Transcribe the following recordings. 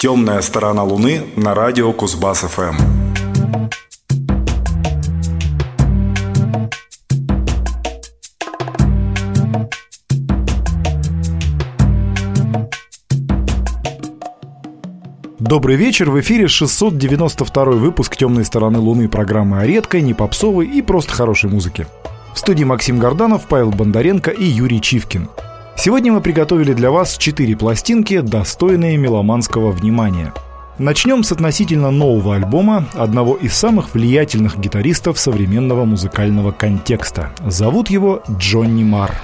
Темная сторона Луны на радио Кузбасс ФМ. Добрый вечер, в эфире 692 выпуск «Темной стороны Луны» программы о редкой, не попсовой и просто хорошей музыке. В студии Максим Горданов, Павел Бондаренко и Юрий Чивкин. Сегодня мы приготовили для вас четыре пластинки, достойные меломанского внимания. Начнем с относительно нового альбома одного из самых влиятельных гитаристов современного музыкального контекста. Зовут его Джонни Марр.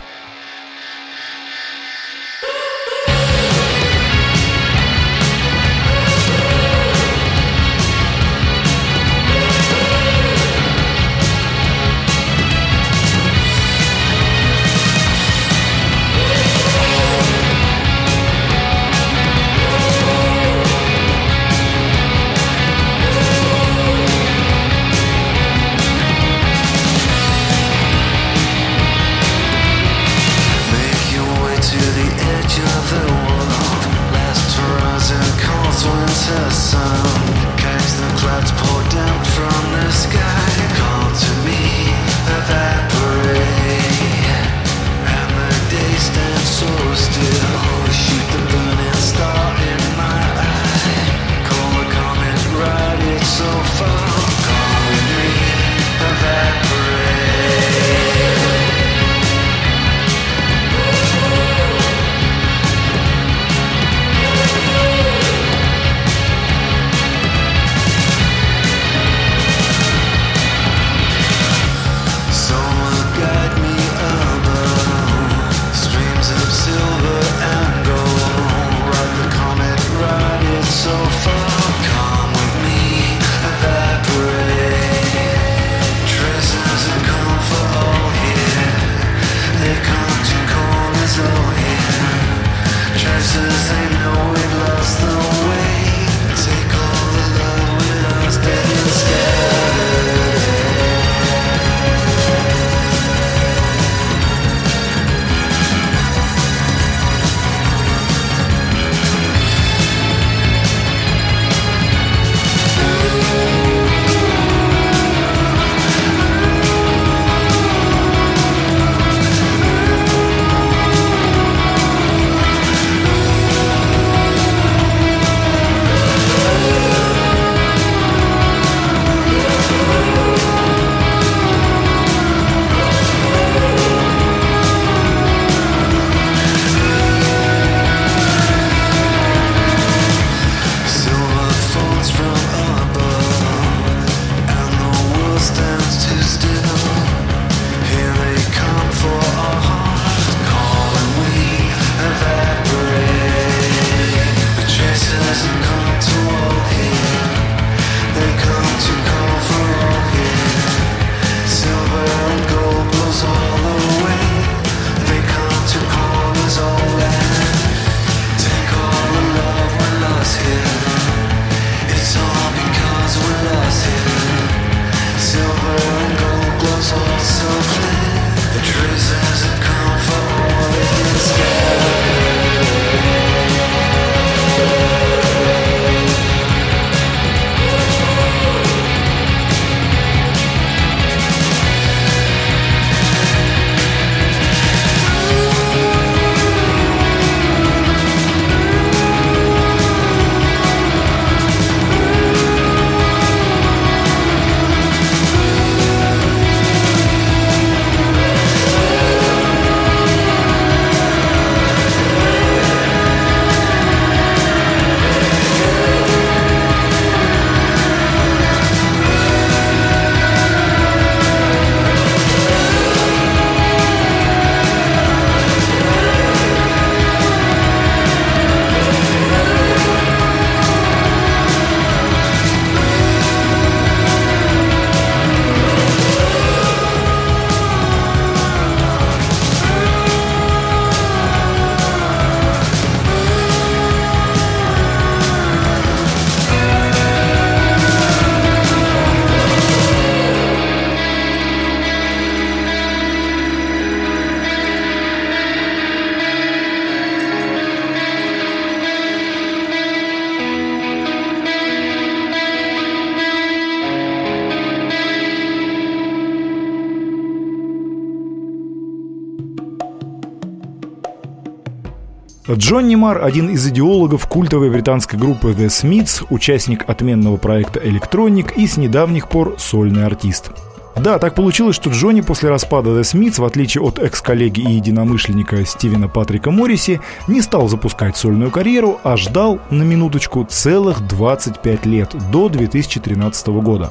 Джонни Мар – один из идеологов культовой британской группы The Smiths, участник отменного проекта Electronic и с недавних пор сольный артист. Да, так получилось, что Джонни после распада The Smiths, в отличие от экс-коллеги и единомышленника Стивена Патрика Морриси, не стал запускать сольную карьеру, а ждал, на минуточку, целых 25 лет, до 2013 года.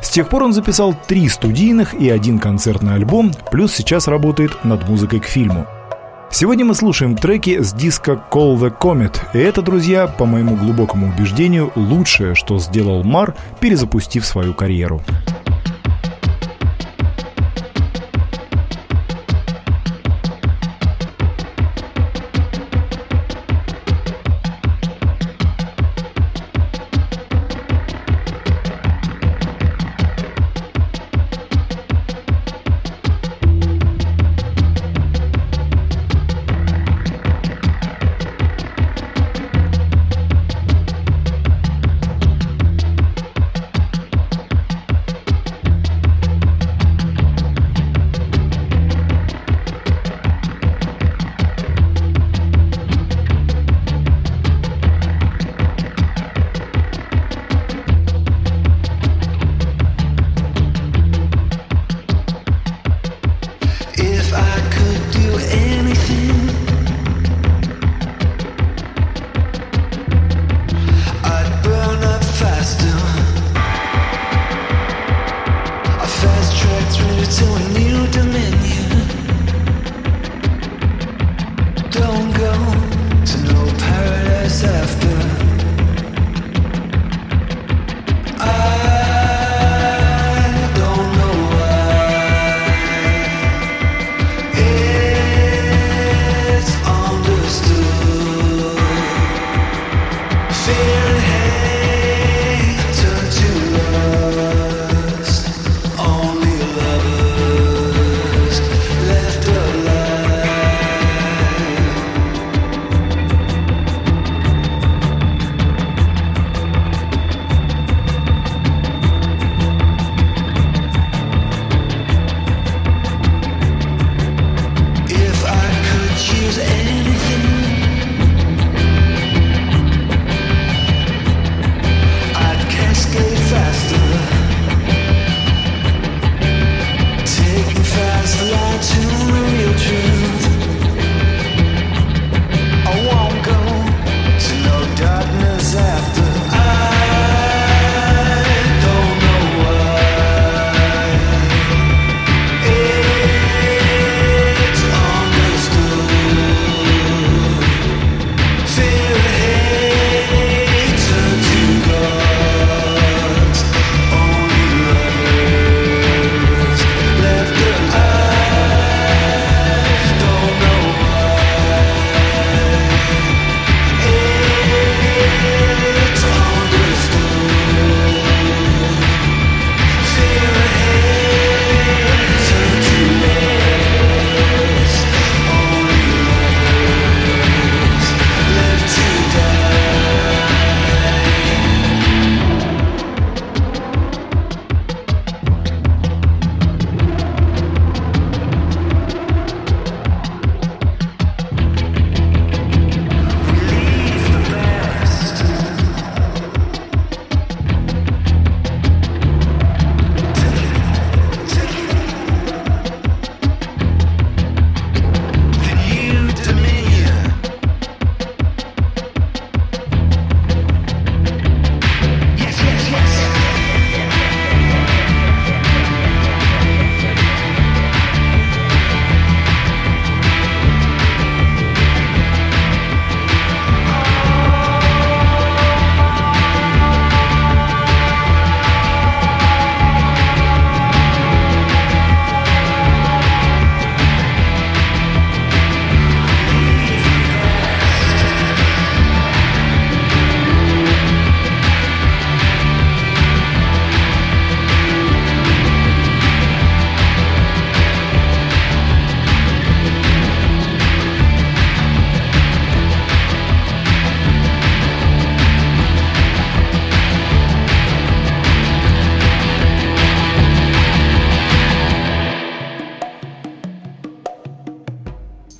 С тех пор он записал три студийных и один концертный альбом, плюс сейчас работает над музыкой к фильму. Сегодня мы слушаем треки с диска Call the Comet, и это, друзья, по моему глубокому убеждению, лучшее, что сделал Мар, перезапустив свою карьеру.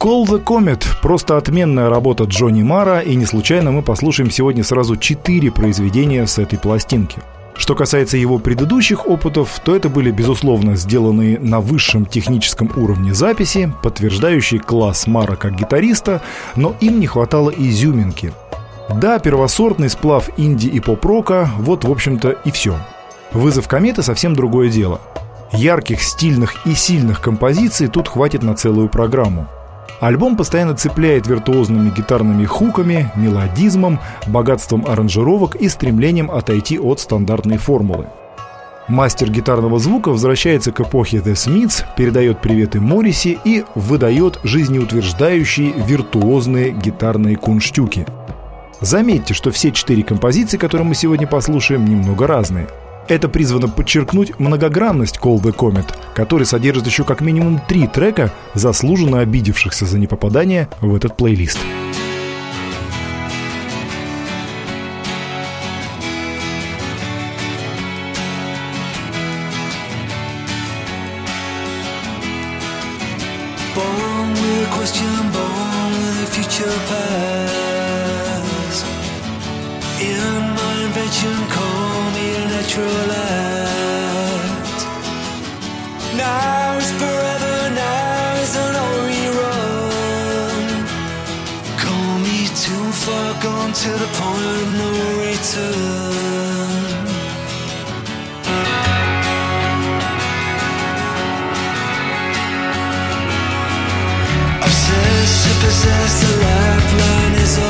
Call the Comet – просто отменная работа Джонни Мара, и не случайно мы послушаем сегодня сразу четыре произведения с этой пластинки. Что касается его предыдущих опытов, то это были, безусловно, сделанные на высшем техническом уровне записи, подтверждающие класс Мара как гитариста, но им не хватало изюминки. Да, первосортный сплав инди и поп-рока – вот, в общем-то, и все. «Вызов кометы» – совсем другое дело. Ярких, стильных и сильных композиций тут хватит на целую программу – Альбом постоянно цепляет виртуозными гитарными хуками, мелодизмом, богатством аранжировок и стремлением отойти от стандартной формулы. Мастер гитарного звука возвращается к эпохе The Smiths, передает приветы Морриси и выдает жизнеутверждающие виртуозные гитарные кунштюки. Заметьте, что все четыре композиции, которые мы сегодня послушаем, немного разные – это призвано подчеркнуть многогранность Call the Comet, который содержит еще как минимум три трека, заслуженно обидевшихся за непопадание в этот плейлист. gone to the point of no return. Obsessed to possess the lifeline is all.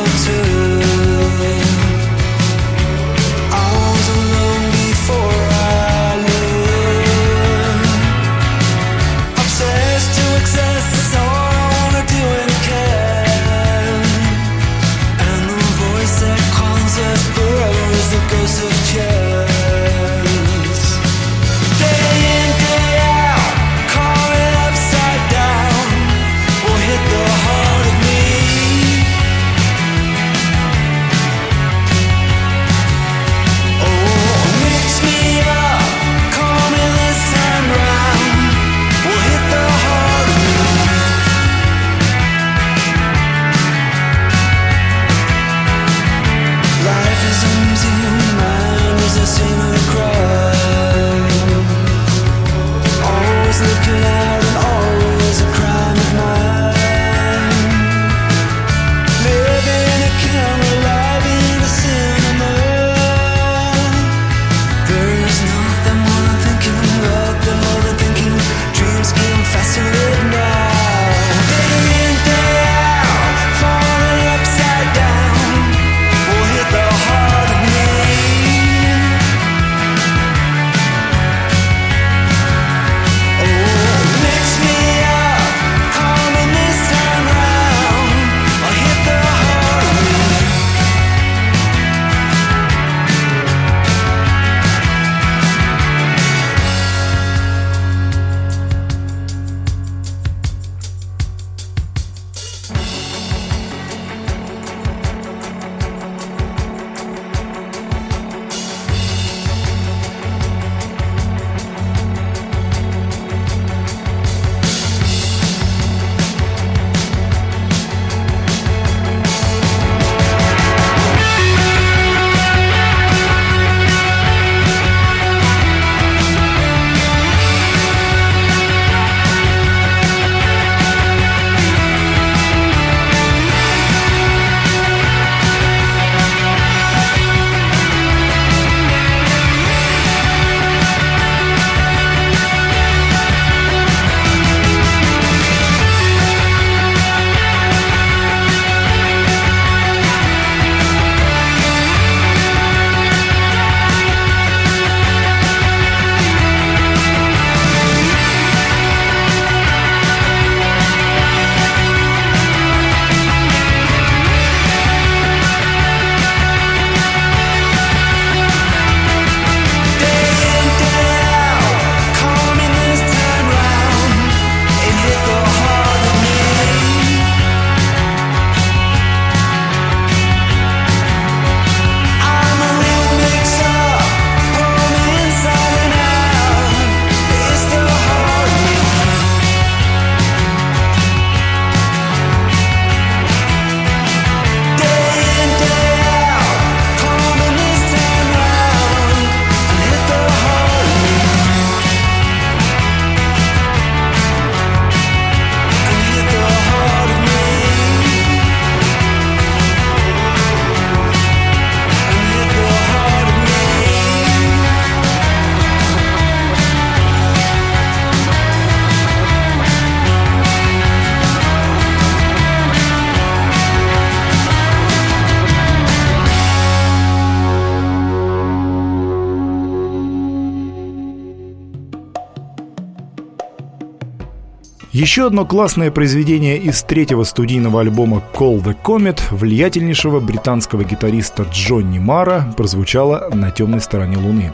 Еще одно классное произведение из третьего студийного альбома Call the Comet влиятельнейшего британского гитариста Джонни Мара прозвучало на темной стороне Луны.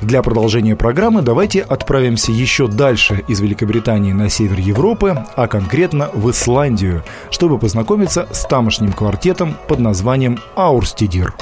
Для продолжения программы давайте отправимся еще дальше из Великобритании на север Европы, а конкретно в Исландию, чтобы познакомиться с тамошним квартетом под названием «Аурстидир».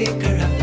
一个人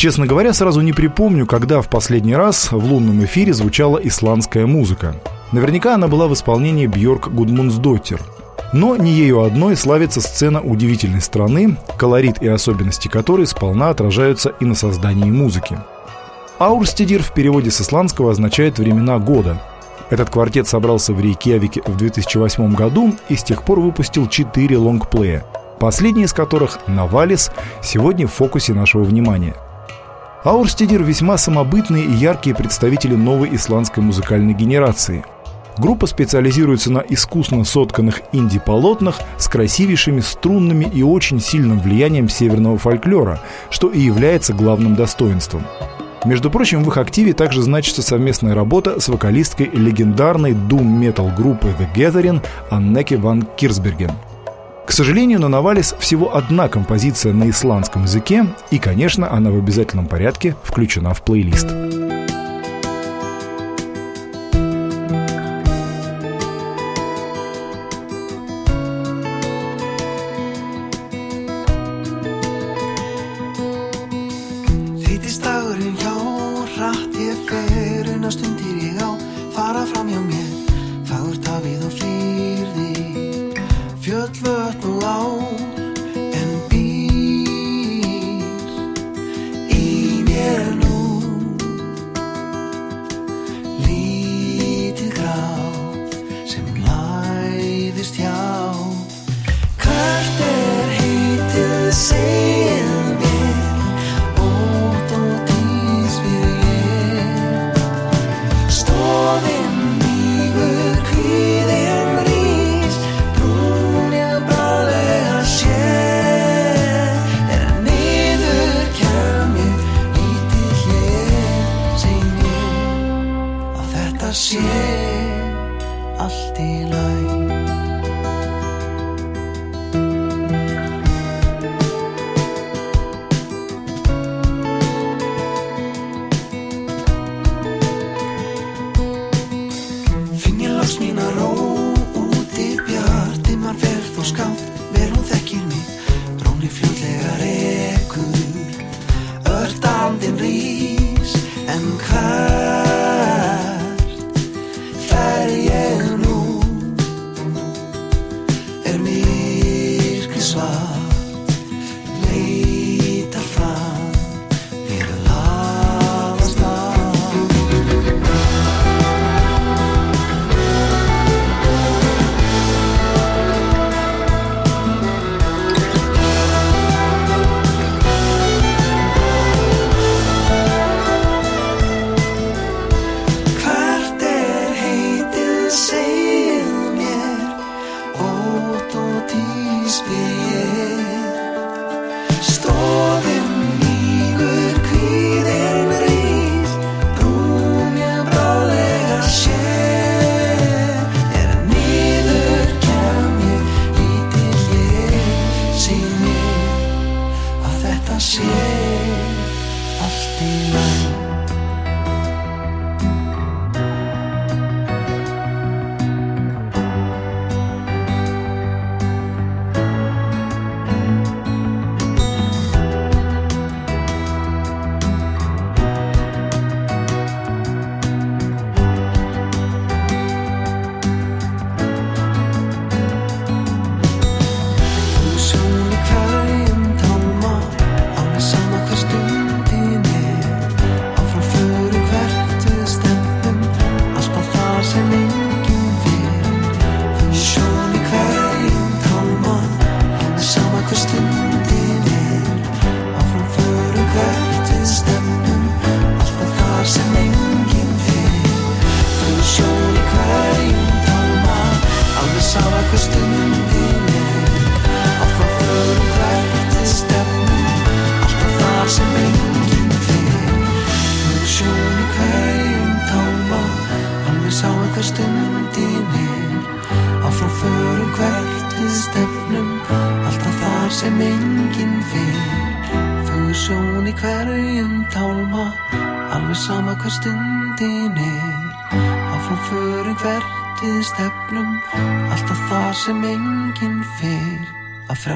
Честно говоря, сразу не припомню, когда в последний раз в лунном эфире звучала исландская музыка. Наверняка она была в исполнении Бьорк Гудмунсдоттер. Но не ею одной славится сцена удивительной страны, колорит и особенности которой сполна отражаются и на создании музыки. Аурстедир в переводе с исландского означает «времена года». Этот квартет собрался в Рейкьявике в 2008 году и с тех пор выпустил четыре лонгплея, последний из которых «Навалис» сегодня в фокусе нашего внимания – Аурстедир весьма самобытные и яркие представители новой исландской музыкальной генерации. Группа специализируется на искусно сотканных инди-полотнах с красивейшими струнными и очень сильным влиянием северного фольклора, что и является главным достоинством. Между прочим, в их активе также значится совместная работа с вокалисткой легендарной дум-метал группы The Gathering Аннеке ван Кирсберген – к сожалению, на Навалис всего одна композиция на исландском языке, и, конечно, она в обязательном порядке включена в плейлист.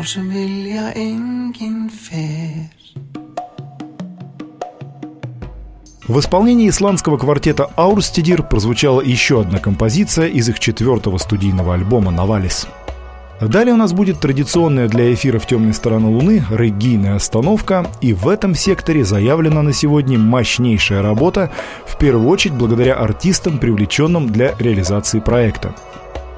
sjálf sem vilja enginn fer В исполнении исландского квартета Аурстедир прозвучала еще одна композиция из их четвертого студийного альбома «Навалис». Далее у нас будет традиционная для эфиров «Темной стороны Луны» регийная остановка, и в этом секторе заявлена на сегодня мощнейшая работа, в первую очередь благодаря артистам, привлеченным для реализации проекта.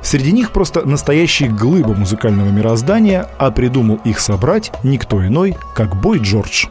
Среди них просто настоящие глыбы музыкального мироздания, а придумал их собрать никто иной, как Бой Джордж.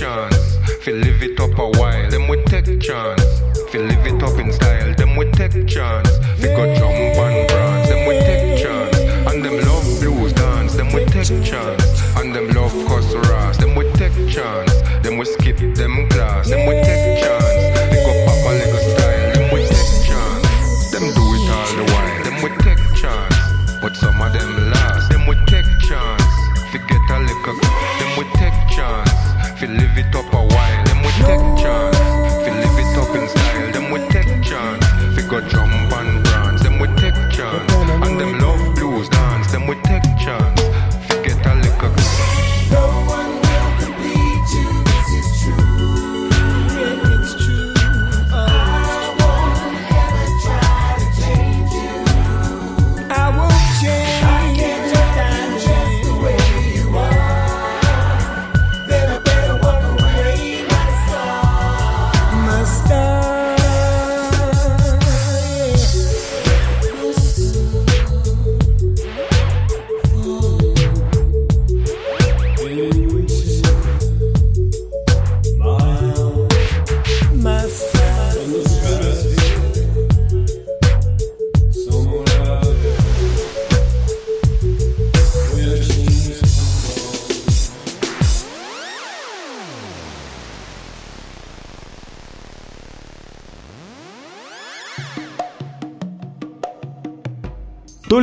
chance, fi live it up a while. Them we take chance, fi live it up in style. Them we take chance, fi go jump and prance. Them we take chance, and them love blues dance. Them we take chance, and them love cuss ras. Them we take chance, them we skip them class. Them we take chance.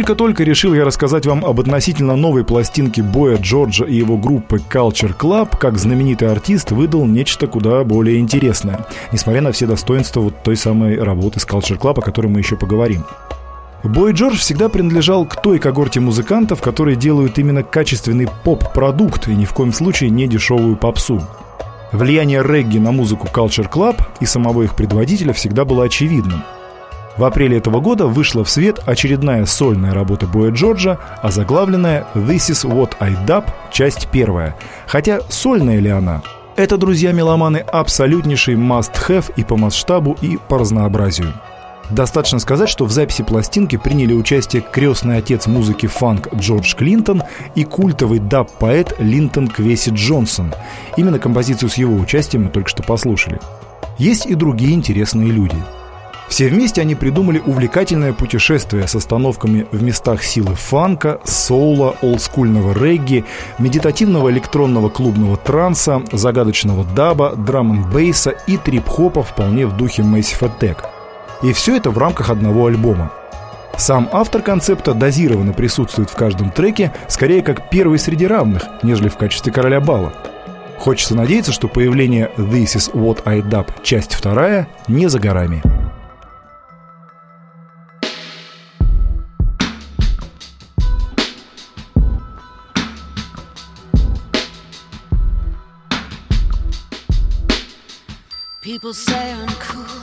Только-только решил я рассказать вам об относительно новой пластинке Боя Джорджа и его группы Culture Club, как знаменитый артист выдал нечто куда более интересное, несмотря на все достоинства вот той самой работы с Culture Club, о которой мы еще поговорим. Бой Джордж всегда принадлежал к той когорте музыкантов, которые делают именно качественный поп-продукт и ни в коем случае не дешевую попсу. Влияние регги на музыку Culture Club и самого их предводителя всегда было очевидным. В апреле этого года вышла в свет очередная сольная работа Боя Джорджа, озаглавленная «This is what I dub», часть первая. Хотя сольная ли она? Это, друзья меломаны, абсолютнейший must-have и по масштабу, и по разнообразию. Достаточно сказать, что в записи пластинки приняли участие крестный отец музыки фанк Джордж Клинтон и культовый даб-поэт Линтон Квеси Джонсон. Именно композицию с его участием мы только что послушали. Есть и другие интересные люди – все вместе они придумали увлекательное путешествие с остановками в местах силы фанка, соула, олдскульного регги, медитативного электронного клубного транса, загадочного даба, драм бейса и трип-хопа вполне в духе Massive Attack. И все это в рамках одного альбома. Сам автор концепта дозированно присутствует в каждом треке, скорее как первый среди равных, нежели в качестве короля бала. Хочется надеяться, что появление «This is what I dub» часть вторая не за горами. People say I'm cool.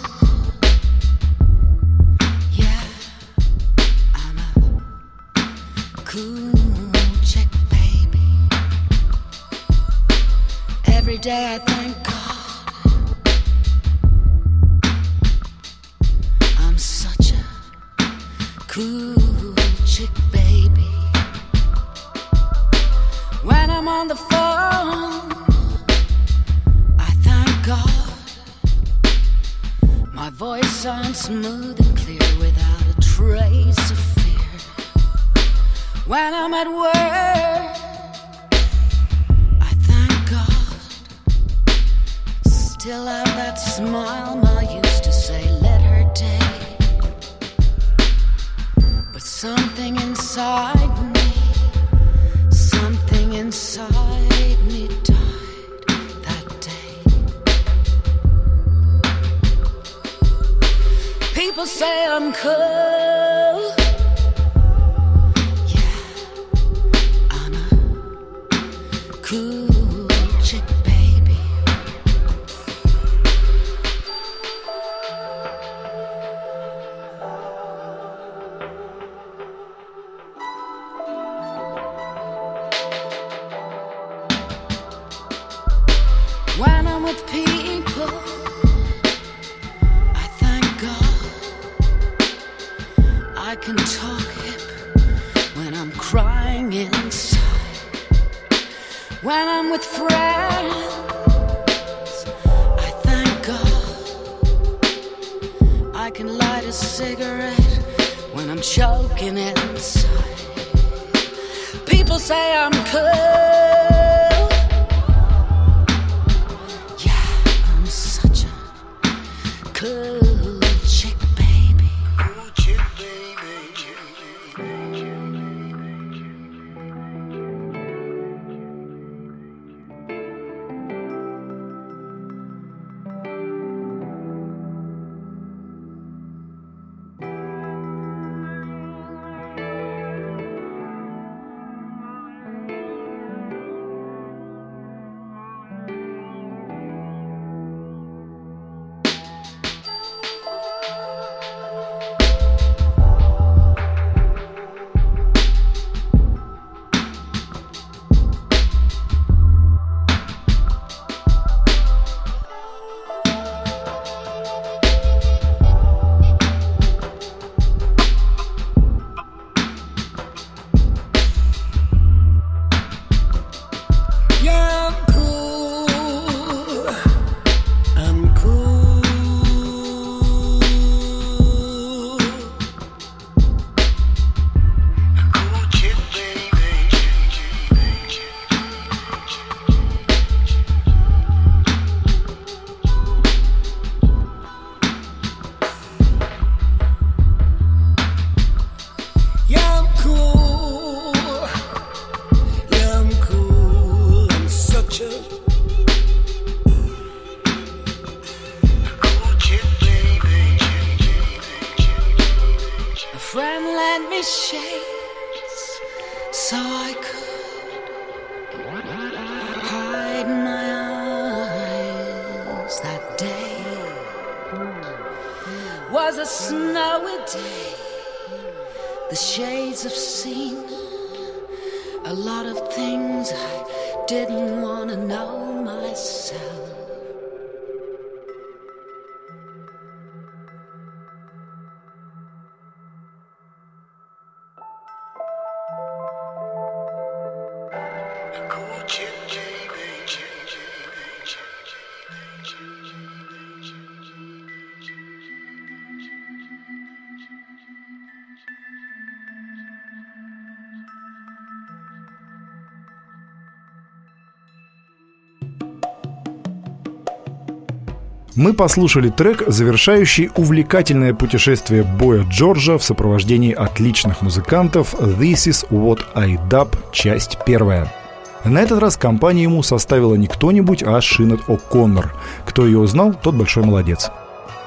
i can light a cigarette when i'm choking inside. People say i'm cool was a snowy day. The shades have seen a lot of things I didn't want to know myself. Мы послушали трек, завершающий увлекательное путешествие Боя Джорджа в сопровождении отличных музыкантов «This is what I dub», часть первая. На этот раз компания ему составила не кто-нибудь, а Шинет О'Коннор. Кто ее узнал, тот большой молодец.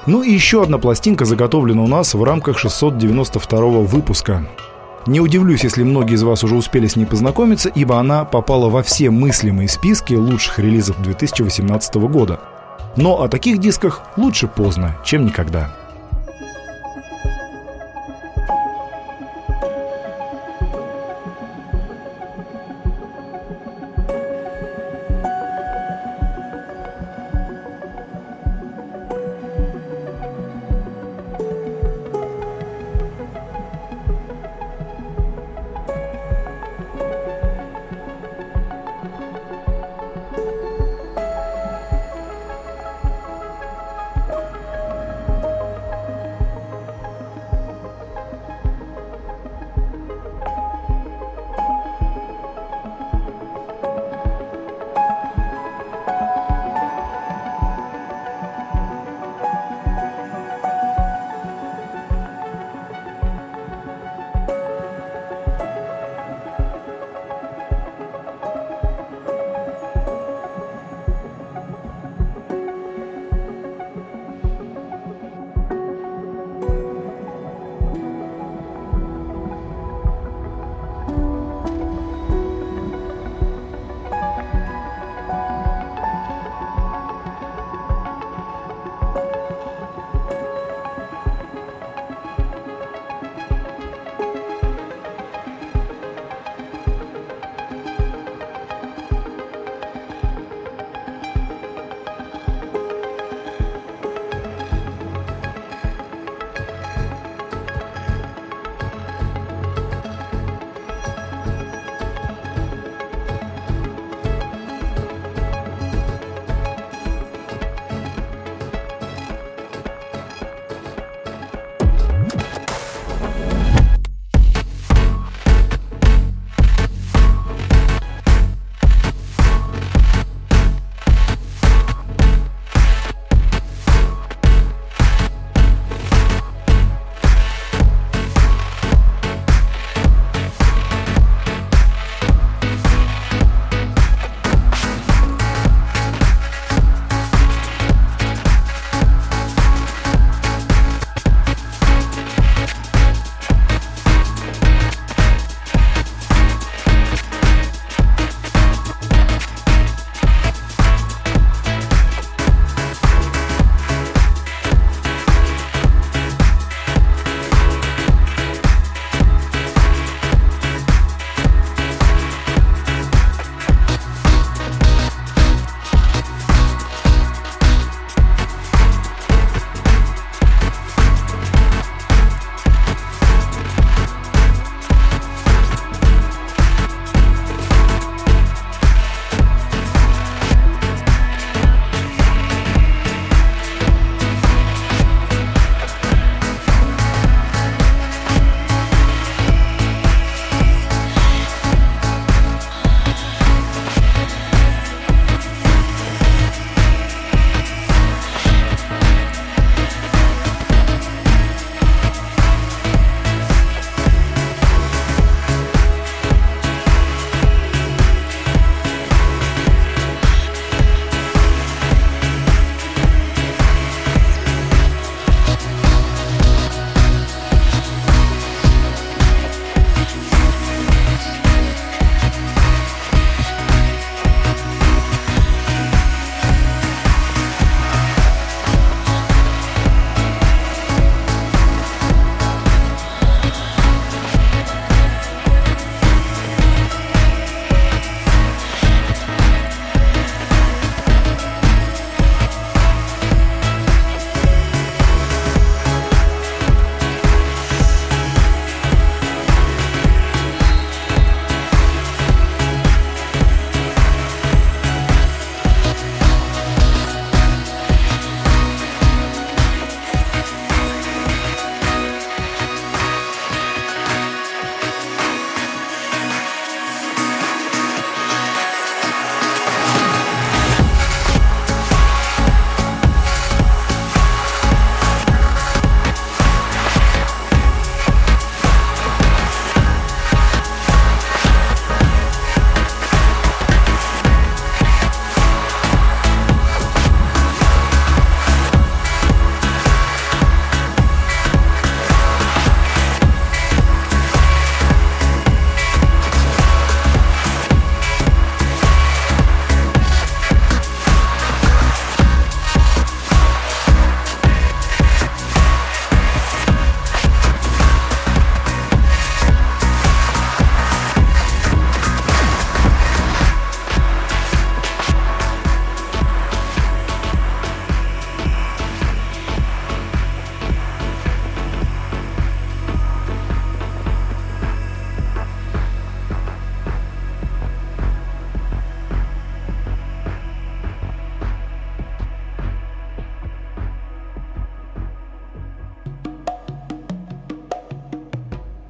Ну и еще одна пластинка заготовлена у нас в рамках 692 выпуска. Не удивлюсь, если многие из вас уже успели с ней познакомиться, ибо она попала во все мыслимые списки лучших релизов 2018 года. Но о таких дисках лучше поздно, чем никогда.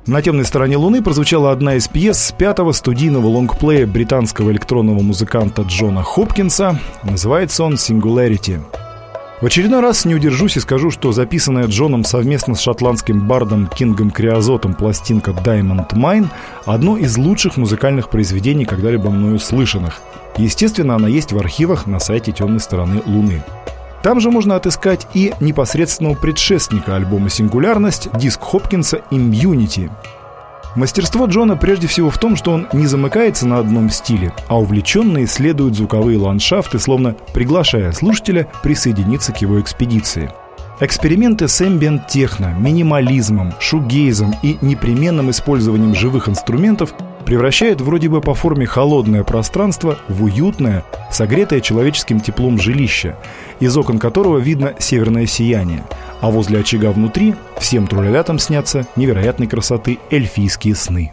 На темной стороне Луны прозвучала одна из пьес с пятого студийного лонгплея британского электронного музыканта Джона Хопкинса. Называется он «Singularity». В очередной раз не удержусь и скажу, что записанная Джоном совместно с шотландским бардом Кингом Криозотом пластинка Diamond Mine – одно из лучших музыкальных произведений, когда-либо мною слышанных. Естественно, она есть в архивах на сайте «Темной стороны Луны». Там же можно отыскать и непосредственного предшественника альбома «Сингулярность» диск Хопкинса «Immunity», Мастерство Джона прежде всего в том, что он не замыкается на одном стиле, а увлеченно исследует звуковые ландшафты, словно приглашая слушателя присоединиться к его экспедиции. Эксперименты с эмбиент-техно, минимализмом, шугейзом и непременным использованием живых инструментов превращают вроде бы по форме холодное пространство в уютное, согретое человеческим теплом жилище, из окон которого видно северное сияние, а возле очага внутри всем трулялятам снятся невероятной красоты эльфийские сны.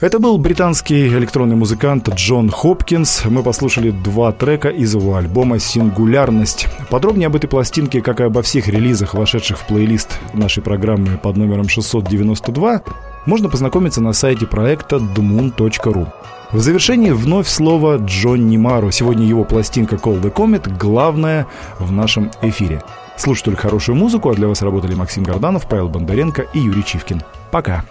Это был британский электронный музыкант Джон Хопкинс. Мы послушали два трека из его альбома «Сингулярность». Подробнее об этой пластинке, как и обо всех релизах, вошедших в плейлист нашей программы под номером 692, можно познакомиться на сайте проекта dmoon.ru. В завершении вновь слово Джонни Мару. Сегодня его пластинка Call the Comet главная в нашем эфире. Слушайте только хорошую музыку, а для вас работали Максим Горданов, Павел Бондаренко и Юрий Чивкин. Пока!